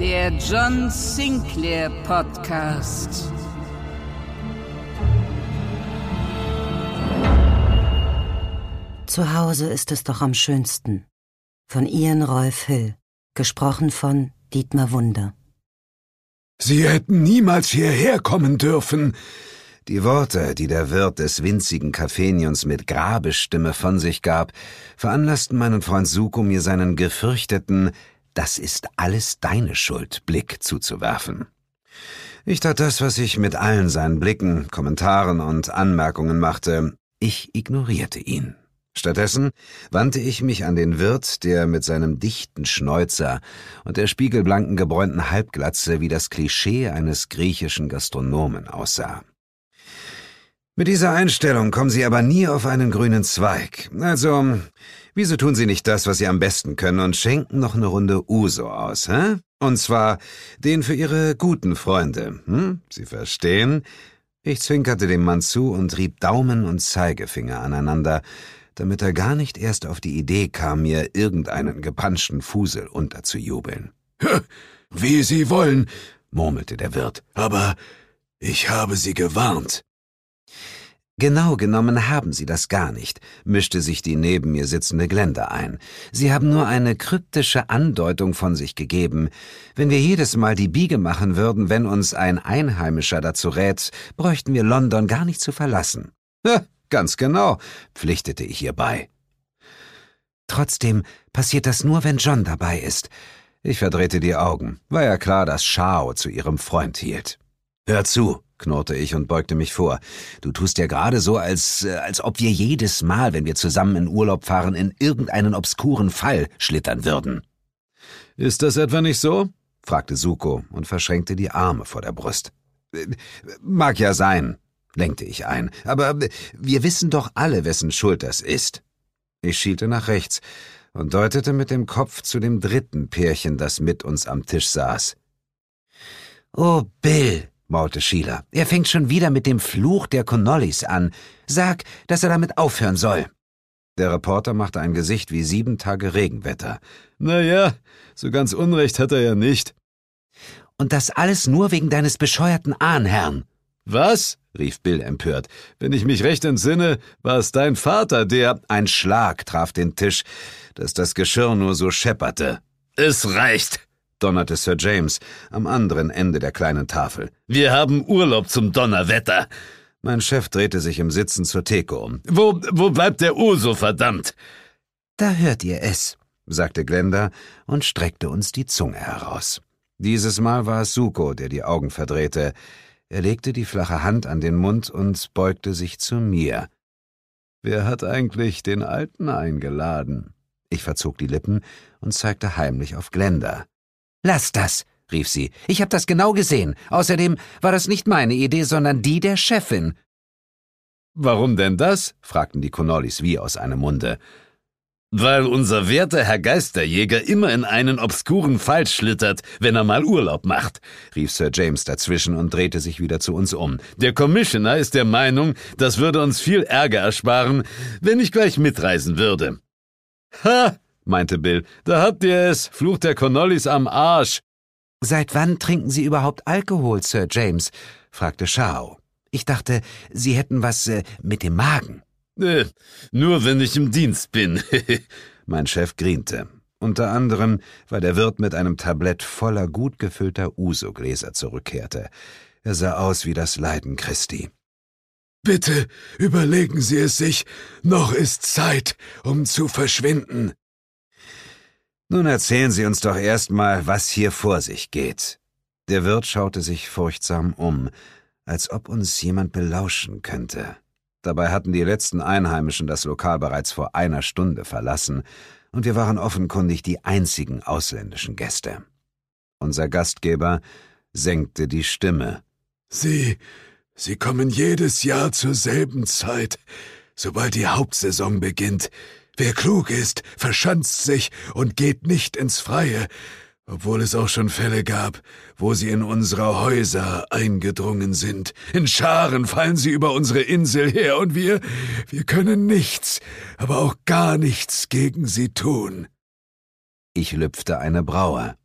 Der John Sinclair Podcast. Zu Hause ist es doch am schönsten. Von Ian Rolf Hill. Gesprochen von Dietmar Wunder. Sie hätten niemals hierher kommen dürfen. Die Worte, die der Wirt des winzigen Kaffeenions mit Grabestimme von sich gab, veranlassten meinen Freund Suko mir seinen gefürchteten Das ist alles deine Schuld Blick zuzuwerfen. Ich tat das, was ich mit allen seinen Blicken, Kommentaren und Anmerkungen machte. Ich ignorierte ihn. Stattdessen wandte ich mich an den Wirt, der mit seinem dichten Schnäuzer und der spiegelblanken gebräunten Halbglatze wie das Klischee eines griechischen Gastronomen aussah. Mit dieser Einstellung kommen Sie aber nie auf einen grünen Zweig. Also, wieso tun Sie nicht das, was Sie am besten können und schenken noch eine Runde Uso aus, hä? Und zwar den für Ihre guten Freunde, hm? Sie verstehen? Ich zwinkerte dem Mann zu und rieb Daumen und Zeigefinger aneinander, damit er gar nicht erst auf die Idee kam, mir irgendeinen gepanschten Fusel unterzujubeln. Wie Sie wollen, murmelte der Wirt, aber ich habe Sie gewarnt. Genau genommen haben Sie das gar nicht, mischte sich die neben mir sitzende Glenda ein. Sie haben nur eine kryptische Andeutung von sich gegeben. Wenn wir jedes Mal die Biege machen würden, wenn uns ein Einheimischer dazu rät, bräuchten wir London gar nicht zu verlassen. Ja, ganz genau, pflichtete ich ihr bei. Trotzdem passiert das nur, wenn John dabei ist. Ich verdrehte die Augen. War ja klar, dass Shao zu ihrem Freund hielt. Hör zu, knurrte ich und beugte mich vor. Du tust ja gerade so, als, äh, als ob wir jedes Mal, wenn wir zusammen in Urlaub fahren, in irgendeinen obskuren Fall schlittern würden. Ist das etwa nicht so? fragte Suko und verschränkte die Arme vor der Brust. Mag ja sein, lenkte ich ein, aber wir wissen doch alle, wessen Schuld das ist. Ich schielte nach rechts und deutete mit dem Kopf zu dem dritten Pärchen, das mit uns am Tisch saß. Oh, Bill, maulte Sheila. Er fängt schon wieder mit dem Fluch der Connollis an. Sag, dass er damit aufhören soll. Der Reporter machte ein Gesicht wie sieben Tage Regenwetter. Na ja, so ganz Unrecht hat er ja nicht. Und das alles nur wegen deines bescheuerten Ahnherrn. Was? rief Bill empört. Wenn ich mich recht entsinne, war es dein Vater, der. Ein Schlag traf den Tisch, dass das Geschirr nur so schepperte. Es reicht, donnerte Sir James am anderen Ende der kleinen Tafel. Wir haben Urlaub zum Donnerwetter. Mein Chef drehte sich im Sitzen zur Theke um. Wo, wo bleibt der Uso, verdammt? Da hört ihr es, sagte Glenda und streckte uns die Zunge heraus. Dieses Mal war es Suko, der die Augen verdrehte. Er legte die flache Hand an den Mund und beugte sich zu mir. Wer hat eigentlich den Alten eingeladen? Ich verzog die Lippen und zeigte heimlich auf Glenda. Lass das, rief sie. Ich hab das genau gesehen. Außerdem war das nicht meine Idee, sondern die der Chefin. Warum denn das? fragten die Connollis wie aus einem Munde. Weil unser werter Herr Geisterjäger immer in einen obskuren Fall schlittert, wenn er mal Urlaub macht, rief Sir James dazwischen und drehte sich wieder zu uns um. Der Commissioner ist der Meinung, das würde uns viel Ärger ersparen, wenn ich gleich mitreisen würde. Ha, meinte Bill, da habt ihr es, Fluch der Connollis am Arsch. Seit wann trinken Sie überhaupt Alkohol, Sir James? fragte Shao. Ich dachte, Sie hätten was äh, mit dem Magen. Äh, nur wenn ich im Dienst bin. mein Chef griente. Unter anderem, weil der Wirt mit einem Tablett voller gut gefüllter Uso-Gläser zurückkehrte. Er sah aus wie das Leiden Christi. Bitte überlegen Sie es sich, noch ist Zeit, um zu verschwinden. Nun erzählen Sie uns doch erst mal, was hier vor sich geht. Der Wirt schaute sich furchtsam um, als ob uns jemand belauschen könnte. Dabei hatten die letzten Einheimischen das Lokal bereits vor einer Stunde verlassen, und wir waren offenkundig die einzigen ausländischen Gäste. Unser Gastgeber senkte die Stimme. Sie, Sie kommen jedes Jahr zur selben Zeit, sobald die Hauptsaison beginnt. Wer klug ist, verschanzt sich und geht nicht ins Freie, obwohl es auch schon Fälle gab, wo sie in unsere Häuser eingedrungen sind. In Scharen fallen sie über unsere Insel her und wir, wir können nichts, aber auch gar nichts gegen sie tun. Ich lüpfte eine Braue.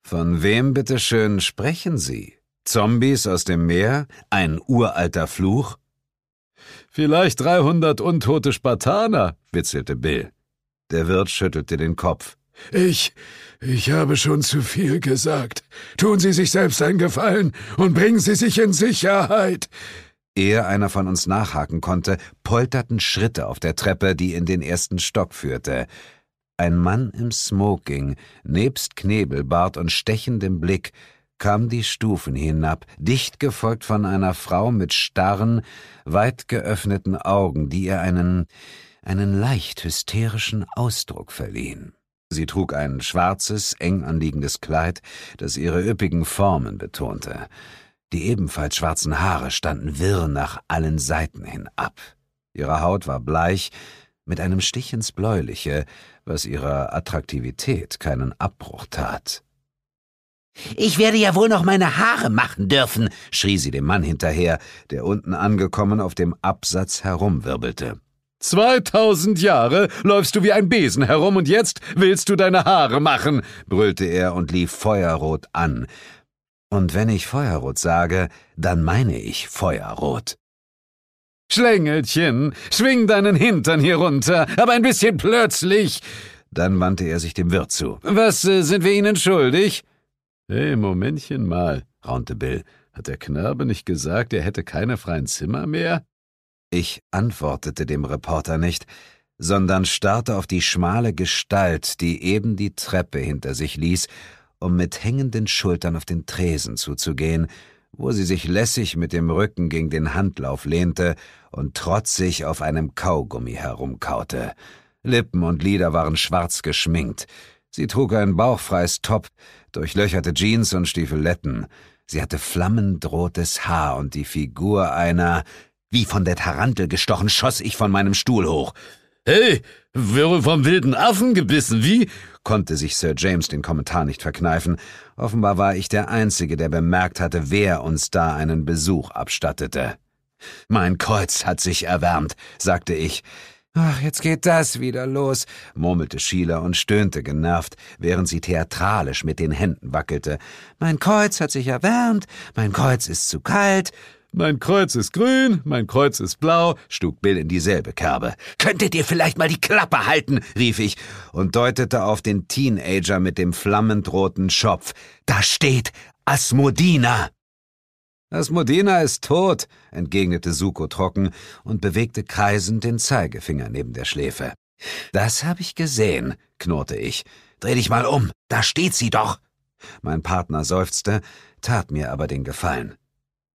Von wem bitteschön sprechen Sie? Zombies aus dem Meer? Ein uralter Fluch? Vielleicht dreihundert untote Spartaner, witzelte Bill. Der Wirt schüttelte den Kopf. Ich, ich habe schon zu viel gesagt. Tun Sie sich selbst einen Gefallen und bringen Sie sich in Sicherheit. Ehe einer von uns nachhaken konnte, polterten Schritte auf der Treppe, die in den ersten Stock führte. Ein Mann im Smoking, nebst Knebelbart und stechendem Blick, kam die Stufen hinab, dicht gefolgt von einer Frau mit starren, weit geöffneten Augen, die ihr einen, einen leicht hysterischen Ausdruck verliehen. Sie trug ein schwarzes, eng anliegendes Kleid, das ihre üppigen Formen betonte. Die ebenfalls schwarzen Haare standen wirr nach allen Seiten hin ab. Ihre Haut war bleich, mit einem Stich ins Bläuliche, was ihrer Attraktivität keinen Abbruch tat. Ich werde ja wohl noch meine Haare machen dürfen, schrie sie dem Mann hinterher, der unten angekommen auf dem Absatz herumwirbelte. Zweitausend Jahre läufst du wie ein Besen herum und jetzt willst du deine Haare machen, brüllte er und lief feuerrot an. Und wenn ich feuerrot sage, dann meine ich feuerrot. Schlängelchen, schwing deinen Hintern hier runter, aber ein bisschen plötzlich. Dann wandte er sich dem Wirt zu. Was äh, sind wir Ihnen schuldig? Hey, Momentchen mal, raunte Bill. Hat der Knabe nicht gesagt, er hätte keine freien Zimmer mehr? Ich antwortete dem Reporter nicht, sondern starrte auf die schmale Gestalt, die eben die Treppe hinter sich ließ, um mit hängenden Schultern auf den Tresen zuzugehen, wo sie sich lässig mit dem Rücken gegen den Handlauf lehnte und trotzig auf einem Kaugummi herumkaute. Lippen und Lider waren schwarz geschminkt. Sie trug ein bauchfreies Top, durchlöcherte Jeans und Stiefeletten. Sie hatte flammendrotes Haar und die Figur einer, wie von der Tarantel gestochen, schoss ich von meinem Stuhl hoch. Hey, wäre vom wilden Affen gebissen, wie? konnte sich Sir James den Kommentar nicht verkneifen. Offenbar war ich der Einzige, der bemerkt hatte, wer uns da einen Besuch abstattete. Mein Kreuz hat sich erwärmt, sagte ich. Ach, jetzt geht das wieder los, murmelte Sheila und stöhnte genervt, während sie theatralisch mit den Händen wackelte. Mein Kreuz hat sich erwärmt, mein Kreuz ist zu kalt. Mein Kreuz ist grün, mein Kreuz ist blau, schlug Bill in dieselbe Kerbe. Könntet ihr vielleicht mal die Klappe halten, rief ich und deutete auf den Teenager mit dem flammendroten Schopf. Da steht Asmodina. Asmodina ist tot, entgegnete Suko trocken und bewegte kreisend den Zeigefinger neben der Schläfe. Das hab ich gesehen, knurrte ich. Dreh dich mal um, da steht sie doch. Mein Partner seufzte, tat mir aber den Gefallen.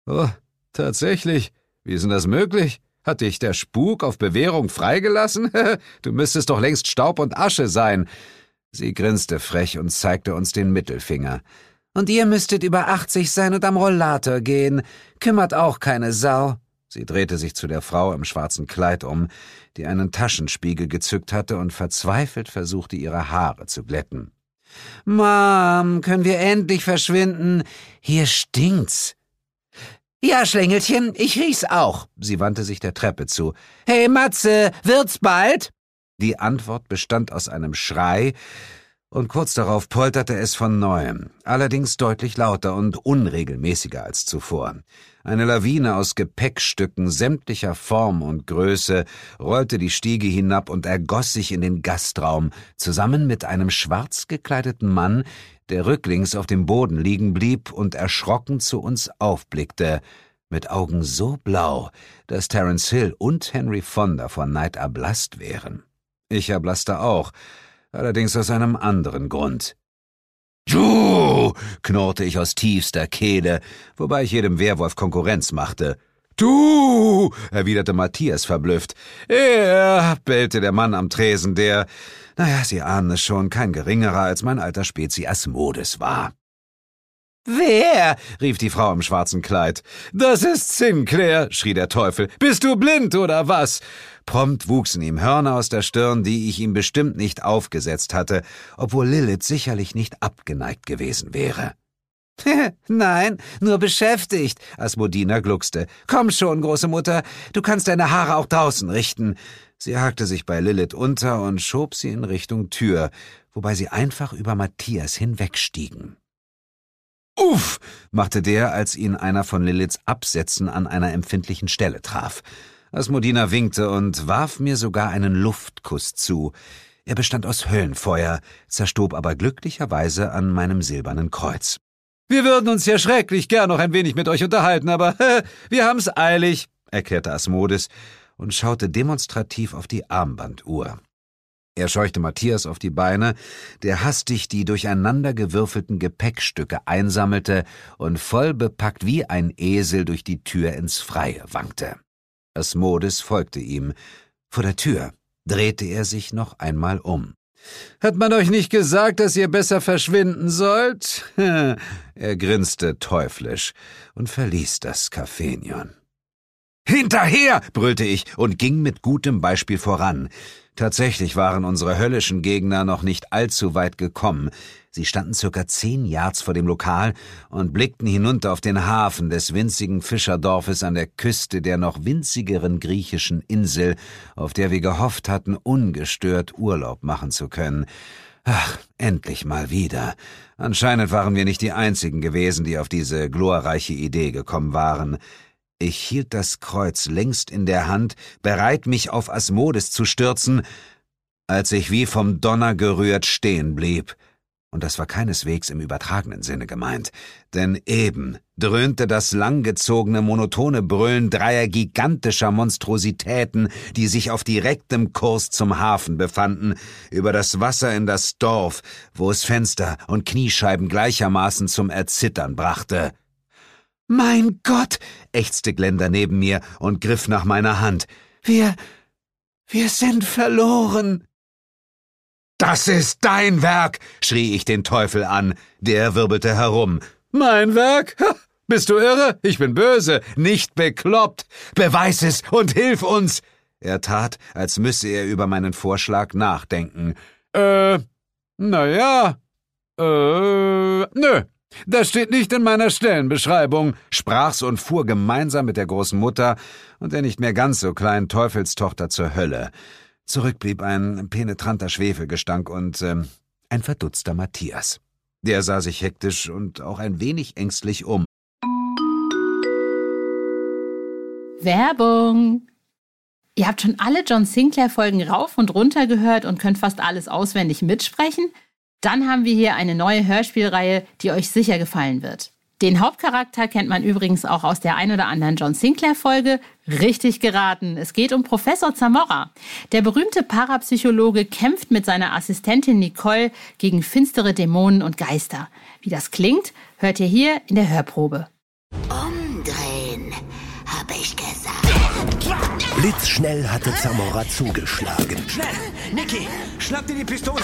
Oh, tatsächlich. Wie ist denn das möglich? Hat dich der Spuk auf Bewährung freigelassen? du müsstest doch längst Staub und Asche sein. Sie grinste frech und zeigte uns den Mittelfinger. Und ihr müsstet über 80 sein und am Rollator gehen. Kümmert auch keine Sau. Sie drehte sich zu der Frau im schwarzen Kleid um, die einen Taschenspiegel gezückt hatte und verzweifelt versuchte, ihre Haare zu glätten. Mom, können wir endlich verschwinden? Hier stinkt's. Ja, Schlängelchen, ich riech's auch. Sie wandte sich der Treppe zu. Hey, Matze, wird's bald? Die Antwort bestand aus einem Schrei, und kurz darauf polterte es von neuem, allerdings deutlich lauter und unregelmäßiger als zuvor. Eine Lawine aus Gepäckstücken sämtlicher Form und Größe rollte die Stiege hinab und ergoss sich in den Gastraum, zusammen mit einem schwarz gekleideten Mann, der rücklings auf dem Boden liegen blieb und erschrocken zu uns aufblickte, mit Augen so blau, dass Terence Hill und Henry Fonda vor Neid erblasst wären. Ich erblasste auch, allerdings aus einem anderen Grund. Juh, knurrte ich aus tiefster Kehle, wobei ich jedem Werwolf Konkurrenz machte. Du, erwiderte Matthias verblüfft. Er, bellte der Mann am Tresen, der, naja, Sie ahnen es schon, kein geringerer als mein alter Spezi Asmodes war. Wer? rief die Frau im schwarzen Kleid. Das ist Sinclair, schrie der Teufel. Bist du blind oder was? Prompt wuchsen ihm Hörner aus der Stirn, die ich ihm bestimmt nicht aufgesetzt hatte, obwohl Lilith sicherlich nicht abgeneigt gewesen wäre. Nein, nur beschäftigt, Asmodina gluckste. Komm schon, große Mutter, du kannst deine Haare auch draußen richten. Sie hakte sich bei Lilith unter und schob sie in Richtung Tür, wobei sie einfach über Matthias hinwegstiegen. Uff, machte der, als ihn einer von Liliths Absätzen an einer empfindlichen Stelle traf. Asmodina winkte und warf mir sogar einen Luftkuss zu. Er bestand aus Höllenfeuer, zerstob aber glücklicherweise an meinem silbernen Kreuz. Wir würden uns ja schrecklich gern noch ein wenig mit euch unterhalten, aber wir haben's eilig, erklärte Asmodes und schaute demonstrativ auf die Armbanduhr. Er scheuchte Matthias auf die Beine, der hastig die durcheinandergewürfelten Gepäckstücke einsammelte und voll bepackt wie ein Esel durch die Tür ins Freie wankte. Asmodes folgte ihm. Vor der Tür drehte er sich noch einmal um. Hat man euch nicht gesagt, dass ihr besser verschwinden sollt? er grinste teuflisch und verließ das Kaffeenion. Hinterher! brüllte ich und ging mit gutem Beispiel voran. Tatsächlich waren unsere höllischen Gegner noch nicht allzu weit gekommen. Sie standen circa zehn Yards vor dem Lokal und blickten hinunter auf den Hafen des winzigen Fischerdorfes an der Küste der noch winzigeren griechischen Insel, auf der wir gehofft hatten, ungestört Urlaub machen zu können. Ach, endlich mal wieder. Anscheinend waren wir nicht die einzigen gewesen, die auf diese glorreiche Idee gekommen waren. Ich hielt das Kreuz längst in der Hand, bereit, mich auf Asmodes zu stürzen, als ich wie vom Donner gerührt stehen blieb. Und das war keineswegs im übertragenen Sinne gemeint, denn eben dröhnte das langgezogene, monotone Brüllen dreier gigantischer Monstrositäten, die sich auf direktem Kurs zum Hafen befanden, über das Wasser in das Dorf, wo es Fenster und Kniescheiben gleichermaßen zum Erzittern brachte. Mein Gott, ächzte Glenda neben mir und griff nach meiner Hand. Wir, wir sind verloren. Das ist dein Werk, schrie ich den Teufel an. Der wirbelte herum. Mein Werk? Bist du irre? Ich bin böse, nicht bekloppt. Beweis es und hilf uns. Er tat, als müsse er über meinen Vorschlag nachdenken. Äh, na ja. Äh, nö. Das steht nicht in meiner Stellenbeschreibung, sprach's und fuhr gemeinsam mit der großen Mutter und der nicht mehr ganz so kleinen Teufelstochter zur Hölle. Zurück blieb ein penetranter Schwefelgestank und äh, ein verdutzter Matthias. Der sah sich hektisch und auch ein wenig ängstlich um. Werbung! Ihr habt schon alle John Sinclair-Folgen rauf und runter gehört und könnt fast alles auswendig mitsprechen? Dann haben wir hier eine neue Hörspielreihe, die euch sicher gefallen wird. Den Hauptcharakter kennt man übrigens auch aus der ein oder anderen John Sinclair-Folge. Richtig geraten. Es geht um Professor Zamora. Der berühmte Parapsychologe kämpft mit seiner Assistentin Nicole gegen finstere Dämonen und Geister. Wie das klingt, hört ihr hier in der Hörprobe. Umdrehen, habe ich gesagt. Blitzschnell hatte Zamora zugeschlagen. Schnell! Niki, schnapp dir die Pistole!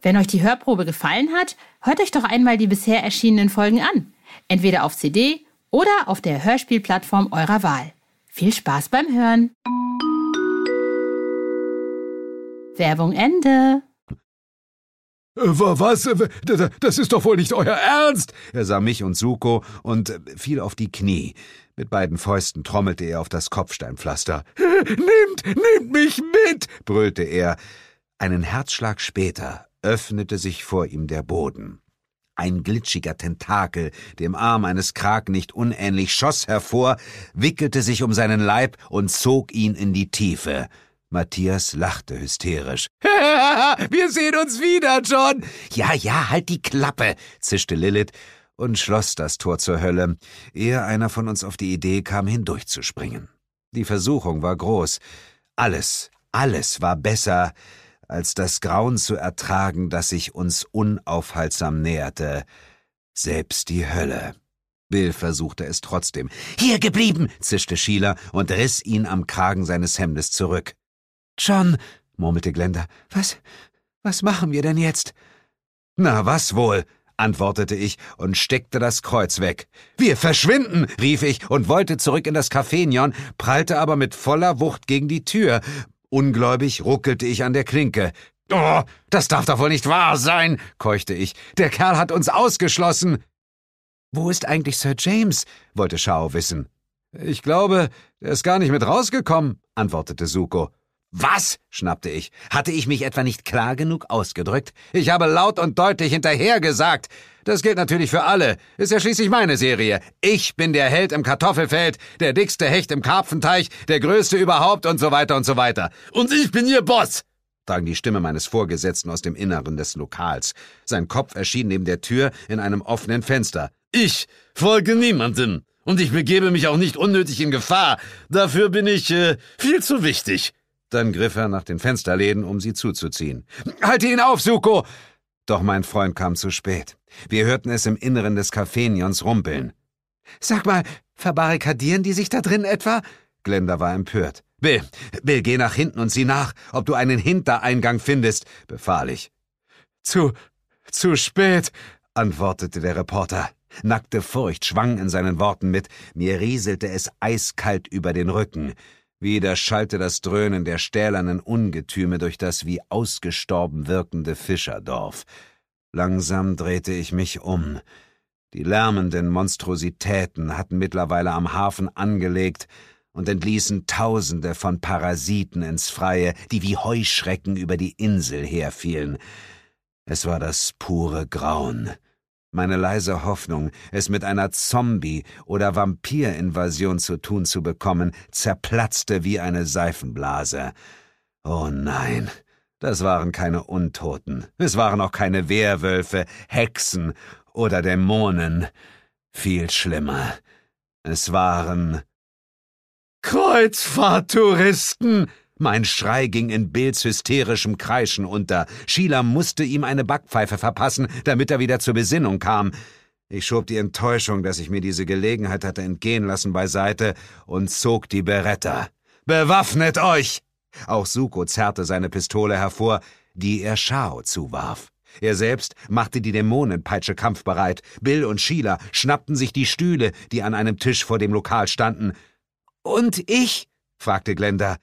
Wenn euch die Hörprobe gefallen hat, hört euch doch einmal die bisher erschienenen Folgen an. Entweder auf CD oder auf der Hörspielplattform eurer Wahl. Viel Spaß beim Hören. Werbung Ende. Äh, was? Äh, das ist doch wohl nicht euer Ernst! Er sah mich und Suko und äh, fiel auf die Knie. Mit beiden Fäusten trommelte er auf das Kopfsteinpflaster. Nehmt, nehmt mich mit! brüllte er. Einen Herzschlag später öffnete sich vor ihm der Boden. Ein glitschiger Tentakel, dem Arm eines Kraken nicht unähnlich, schoss hervor, wickelte sich um seinen Leib und zog ihn in die Tiefe. Matthias lachte hysterisch. Wir sehen uns wieder, John. Ja, ja, halt die Klappe, zischte Lilith und schloss das Tor zur Hölle, ehe einer von uns auf die Idee kam, hindurchzuspringen. Die Versuchung war groß. Alles, alles war besser, als das Grauen zu ertragen, das sich uns unaufhaltsam näherte. Selbst die Hölle. Bill versuchte es trotzdem. Hier geblieben, zischte Sheila und riss ihn am Kragen seines Hemdes zurück. John, murmelte Glenda, was, was machen wir denn jetzt? Na, was wohl? antwortete ich und steckte das Kreuz weg. Wir verschwinden, rief ich und wollte zurück in das Café Nion, prallte aber mit voller Wucht gegen die Tür. Ungläubig ruckelte ich an der Klinke. Oh, das darf doch wohl nicht wahr sein, keuchte ich. Der Kerl hat uns ausgeschlossen. Wo ist eigentlich Sir James? wollte Shao wissen. Ich glaube, er ist gar nicht mit rausgekommen, antwortete Suko. Was? schnappte ich. Hatte ich mich etwa nicht klar genug ausgedrückt? Ich habe laut und deutlich hinterher gesagt. Das gilt natürlich für alle. Ist ja schließlich meine Serie. Ich bin der Held im Kartoffelfeld, der dickste Hecht im Karpfenteich, der größte überhaupt und so weiter und so weiter. Und ich bin Ihr Boss! drang die Stimme meines Vorgesetzten aus dem Inneren des Lokals. Sein Kopf erschien neben der Tür in einem offenen Fenster. Ich folge niemandem. Und ich begebe mich auch nicht unnötig in Gefahr. Dafür bin ich äh, viel zu wichtig. Dann griff er nach den Fensterläden, um sie zuzuziehen. Halte ihn auf, Suko! Doch mein Freund kam zu spät. Wir hörten es im Inneren des Cafenions rumpeln. Sag mal, verbarrikadieren die sich da drin etwa? Glenda war empört. Bill, Bill, geh nach hinten und sieh nach, ob du einen Hintereingang findest, befahl ich. Zu, zu spät, antwortete der Reporter. Nackte Furcht schwang in seinen Worten mit, mir rieselte es eiskalt über den Rücken. Wieder schallte das Dröhnen der stählernen Ungetüme durch das wie ausgestorben wirkende Fischerdorf. Langsam drehte ich mich um. Die lärmenden Monstrositäten hatten mittlerweile am Hafen angelegt und entließen Tausende von Parasiten ins Freie, die wie Heuschrecken über die Insel herfielen. Es war das pure Grauen. Meine leise Hoffnung, es mit einer Zombie- oder Vampirinvasion zu tun zu bekommen, zerplatzte wie eine Seifenblase. Oh nein, das waren keine Untoten, es waren auch keine Werwölfe, Hexen oder Dämonen. Viel schlimmer. Es waren Kreuzfahrttouristen! Mein Schrei ging in Bills hysterischem Kreischen unter. Sheila musste ihm eine Backpfeife verpassen, damit er wieder zur Besinnung kam. Ich schob die Enttäuschung, dass ich mir diese Gelegenheit hatte entgehen lassen, beiseite und zog die Beretta. Bewaffnet euch! Auch Suko zerrte seine Pistole hervor, die er Shao zuwarf. Er selbst machte die Dämonenpeitsche kampfbereit. Bill und Sheila schnappten sich die Stühle, die an einem Tisch vor dem Lokal standen. Und ich? fragte Glenda.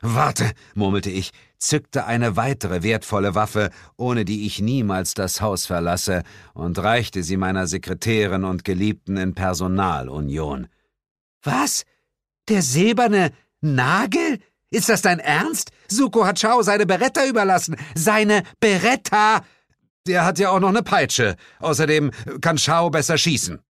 Warte, murmelte ich, zückte eine weitere wertvolle Waffe, ohne die ich niemals das Haus verlasse, und reichte sie meiner Sekretärin und Geliebten in Personalunion. Was? Der silberne Nagel? Ist das dein Ernst? Suko hat Chao seine Beretta überlassen. Seine Beretta! Der hat ja auch noch eine Peitsche. Außerdem kann Chao besser schießen.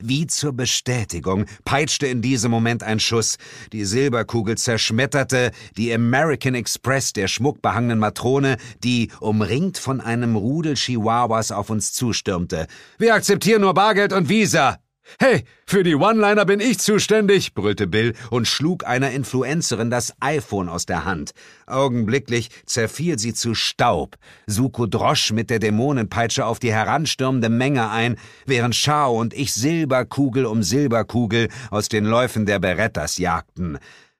Wie zur Bestätigung peitschte in diesem Moment ein Schuss. Die Silberkugel zerschmetterte die American Express der schmuckbehangenen Matrone, die, umringt von einem Rudel Chihuahuas, auf uns zustürmte. Wir akzeptieren nur Bargeld und Visa. Hey, für die One-Liner bin ich zuständig, brüllte Bill und schlug einer Influencerin das iPhone aus der Hand. Augenblicklich zerfiel sie zu Staub. Suko drosch mit der Dämonenpeitsche auf die heranstürmende Menge ein, während Shao und ich Silberkugel um Silberkugel aus den Läufen der Berettas jagten.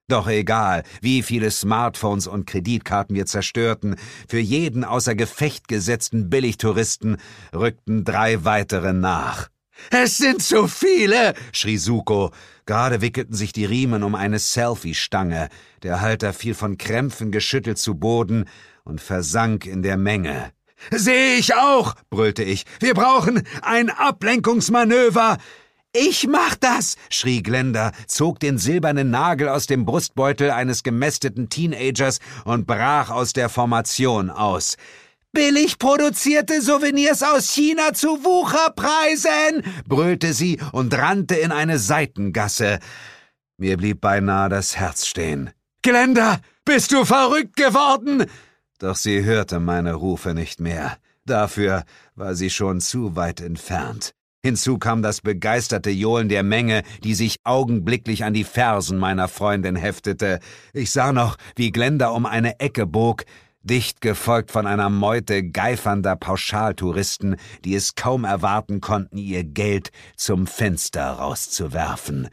Doch egal, wie viele Smartphones und Kreditkarten wir zerstörten, für jeden außer Gefecht gesetzten Billigtouristen rückten drei weitere nach. Es sind zu viele, schrie Suko. Gerade wickelten sich die Riemen um eine Selfie-Stange. Der Halter fiel von Krämpfen geschüttelt zu Boden und versank in der Menge. Sehe ich auch, brüllte ich. Wir brauchen ein Ablenkungsmanöver. Ich mach das, schrie Glenda, zog den silbernen Nagel aus dem Brustbeutel eines gemästeten Teenagers und brach aus der Formation aus. Billig produzierte Souvenirs aus China zu Wucherpreisen, brüllte sie und rannte in eine Seitengasse. Mir blieb beinahe das Herz stehen. Glenda, bist du verrückt geworden? Doch sie hörte meine Rufe nicht mehr. Dafür war sie schon zu weit entfernt. Hinzu kam das begeisterte Johlen der Menge, die sich augenblicklich an die Fersen meiner Freundin heftete. Ich sah noch, wie Glenda um eine Ecke bog, dicht gefolgt von einer Meute geifernder Pauschaltouristen, die es kaum erwarten konnten, ihr Geld zum Fenster rauszuwerfen.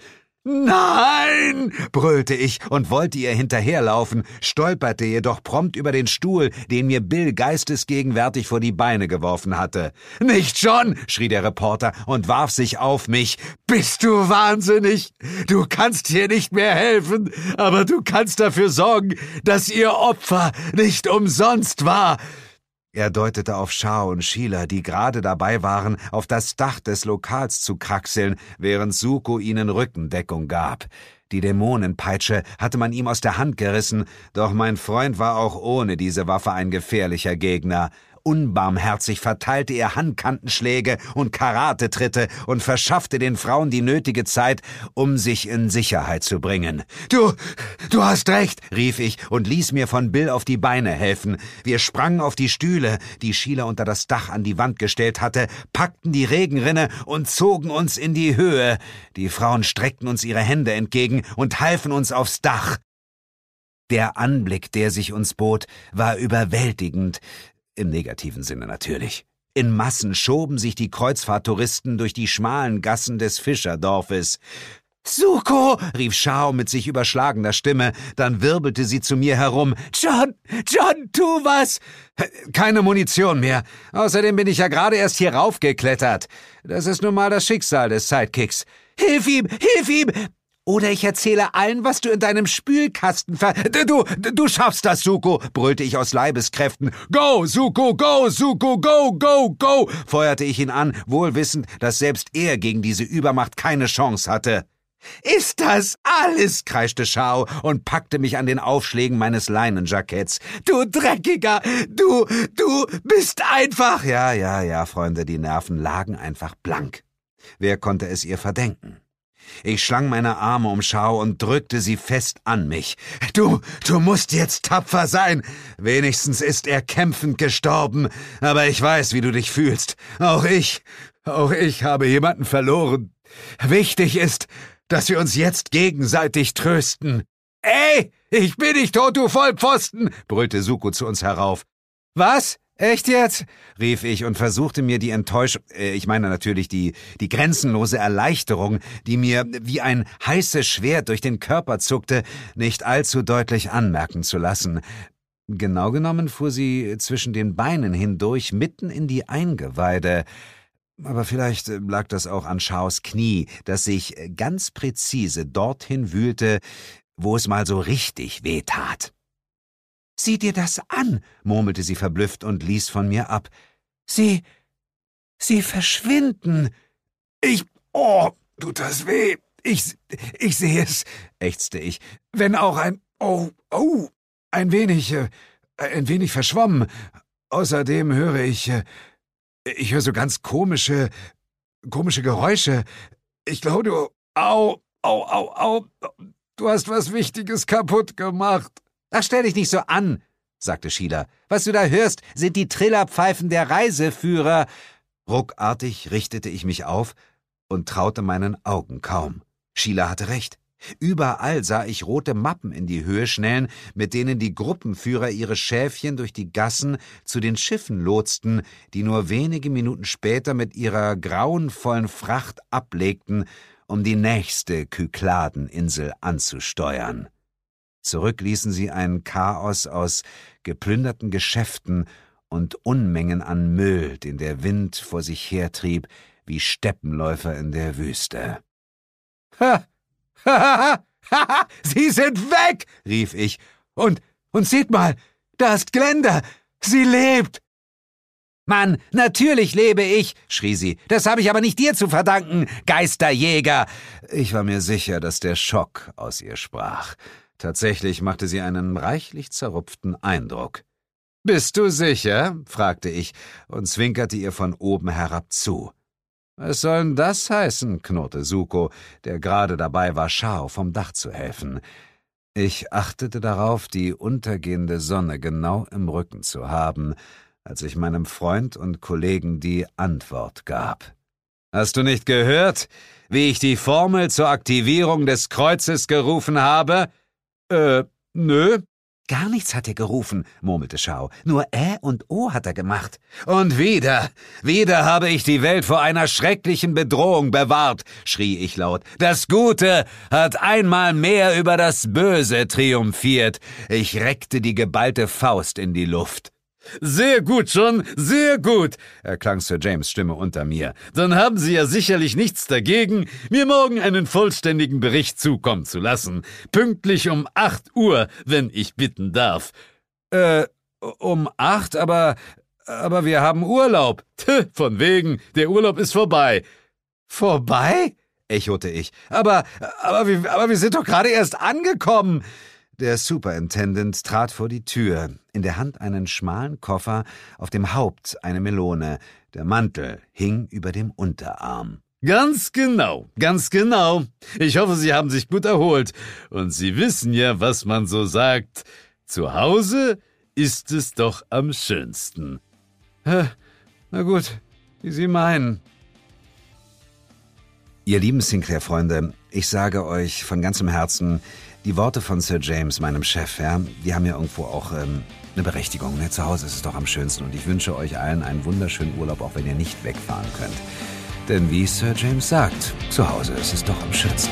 Nein! brüllte ich und wollte ihr hinterherlaufen, stolperte jedoch prompt über den Stuhl, den mir Bill geistesgegenwärtig vor die Beine geworfen hatte. Nicht schon! schrie der Reporter und warf sich auf mich. Bist du wahnsinnig? Du kannst hier nicht mehr helfen, aber du kannst dafür sorgen, dass ihr Opfer nicht umsonst war. Er deutete auf Schar und Schieler, die gerade dabei waren, auf das Dach des Lokals zu kraxeln, während Suko ihnen Rückendeckung gab. Die Dämonenpeitsche hatte man ihm aus der Hand gerissen, doch mein Freund war auch ohne diese Waffe ein gefährlicher Gegner. Unbarmherzig verteilte er Handkantenschläge und Karatetritte und verschaffte den Frauen die nötige Zeit, um sich in Sicherheit zu bringen. Du, du hast recht, rief ich und ließ mir von Bill auf die Beine helfen. Wir sprangen auf die Stühle, die Sheila unter das Dach an die Wand gestellt hatte, packten die Regenrinne und zogen uns in die Höhe. Die Frauen streckten uns ihre Hände entgegen und halfen uns aufs Dach. Der Anblick, der sich uns bot, war überwältigend. Im negativen Sinne natürlich. In Massen schoben sich die Kreuzfahrttouristen durch die schmalen Gassen des Fischerdorfes. Suko! rief Shao mit sich überschlagender Stimme, dann wirbelte sie zu mir herum. John, John, tu was! Keine Munition mehr. Außerdem bin ich ja gerade erst hier raufgeklettert. Das ist nun mal das Schicksal des Sidekicks. Hilf ihm! Hilf ihm! Oder ich erzähle allen, was du in deinem Spülkasten ver... Du, du schaffst das, Suko, brüllte ich aus Leibeskräften. Go, Suko, go, Suko, go, go, go, feuerte ich ihn an, wohl wissend, dass selbst er gegen diese Übermacht keine Chance hatte. Ist das alles? kreischte Schau und packte mich an den Aufschlägen meines Leinenjacketts. Du Dreckiger! Du, du bist einfach. Ja, ja, ja, Freunde, die Nerven lagen einfach blank. Wer konnte es ihr verdenken? Ich schlang meine Arme um Schau und drückte sie fest an mich. Du, du musst jetzt tapfer sein. Wenigstens ist er kämpfend gestorben. Aber ich weiß, wie du dich fühlst. Auch ich, auch ich habe jemanden verloren. Wichtig ist, dass wir uns jetzt gegenseitig trösten. Ey, ich bin nicht tot, du Vollpfosten, brüllte Suko zu uns herauf. Was? Echt jetzt? rief ich und versuchte mir die Enttäuschung, äh, ich meine natürlich die, die grenzenlose Erleichterung, die mir wie ein heißes Schwert durch den Körper zuckte, nicht allzu deutlich anmerken zu lassen. Genau genommen fuhr sie zwischen den Beinen hindurch mitten in die Eingeweide. Aber vielleicht lag das auch an Schaus Knie, das sich ganz präzise dorthin wühlte, wo es mal so richtig weh tat. Sieh dir das an, murmelte sie verblüfft und ließ von mir ab. Sie. Sie verschwinden. Ich. Oh, tut das weh. Ich. Ich sehe es, ächzte ich. Wenn auch ein. Oh, oh, ein wenig. Äh, ein wenig verschwommen. Außerdem höre ich. Äh, ich höre so ganz komische. komische Geräusche. Ich glaube, du. Au, au, au, au. Du hast was Wichtiges kaputt gemacht. Ach, stell dich nicht so an, sagte Sheila. Was du da hörst, sind die Trillerpfeifen der Reiseführer. Ruckartig richtete ich mich auf und traute meinen Augen kaum. Sheila hatte recht. Überall sah ich rote Mappen in die Höhe schnellen, mit denen die Gruppenführer ihre Schäfchen durch die Gassen zu den Schiffen lotsten, die nur wenige Minuten später mit ihrer grauenvollen Fracht ablegten, um die nächste Kykladeninsel anzusteuern. Zurück ließen sie ein Chaos aus geplünderten Geschäften und Unmengen an Müll, den der Wind vor sich hertrieb, wie Steppenläufer in der Wüste. Ha! Ha! Ha! Sie sind weg! rief ich. Und, und seht mal, da ist Glenda! Sie lebt! Mann, natürlich lebe ich, schrie sie. Das habe ich aber nicht dir zu verdanken, Geisterjäger. Ich war mir sicher, dass der Schock aus ihr sprach. Tatsächlich machte sie einen reichlich zerrupften Eindruck. Bist du sicher? fragte ich und zwinkerte ihr von oben herab zu. Was soll denn das heißen? knurrte Suko, der gerade dabei war, Schau vom Dach zu helfen. Ich achtete darauf, die untergehende Sonne genau im Rücken zu haben, als ich meinem Freund und Kollegen die Antwort gab. Hast du nicht gehört, wie ich die Formel zur Aktivierung des Kreuzes gerufen habe? Äh, nö, Gar nichts hat er gerufen, murmelte Schau. Nur Ä und O hat er gemacht. Und wieder, wieder habe ich die Welt vor einer schrecklichen Bedrohung bewahrt, schrie ich laut. Das Gute hat einmal mehr über das Böse triumphiert. Ich reckte die geballte Faust in die Luft. Sehr gut, John, sehr gut, erklang Sir James Stimme unter mir. Dann haben Sie ja sicherlich nichts dagegen, mir morgen einen vollständigen Bericht zukommen zu lassen. Pünktlich um acht Uhr, wenn ich bitten darf. Äh, um acht, aber, aber wir haben Urlaub. Von wegen, der Urlaub ist vorbei. Vorbei? echote ich. Aber, aber, wir, aber wir sind doch gerade erst angekommen. Der Superintendent trat vor die Tür, in der Hand einen schmalen Koffer, auf dem Haupt eine Melone, der Mantel hing über dem Unterarm. Ganz genau, ganz genau. Ich hoffe, Sie haben sich gut erholt. Und Sie wissen ja, was man so sagt. Zu Hause ist es doch am schönsten. Na gut, wie Sie meinen. Ihr lieben Sinclair-Freunde, ich sage euch von ganzem Herzen, die Worte von Sir James, meinem Chef, ja, die haben ja irgendwo auch ähm, eine Berechtigung. Ne? Zu Hause ist es doch am schönsten und ich wünsche euch allen einen wunderschönen Urlaub, auch wenn ihr nicht wegfahren könnt. Denn wie Sir James sagt, zu Hause ist es doch am schönsten.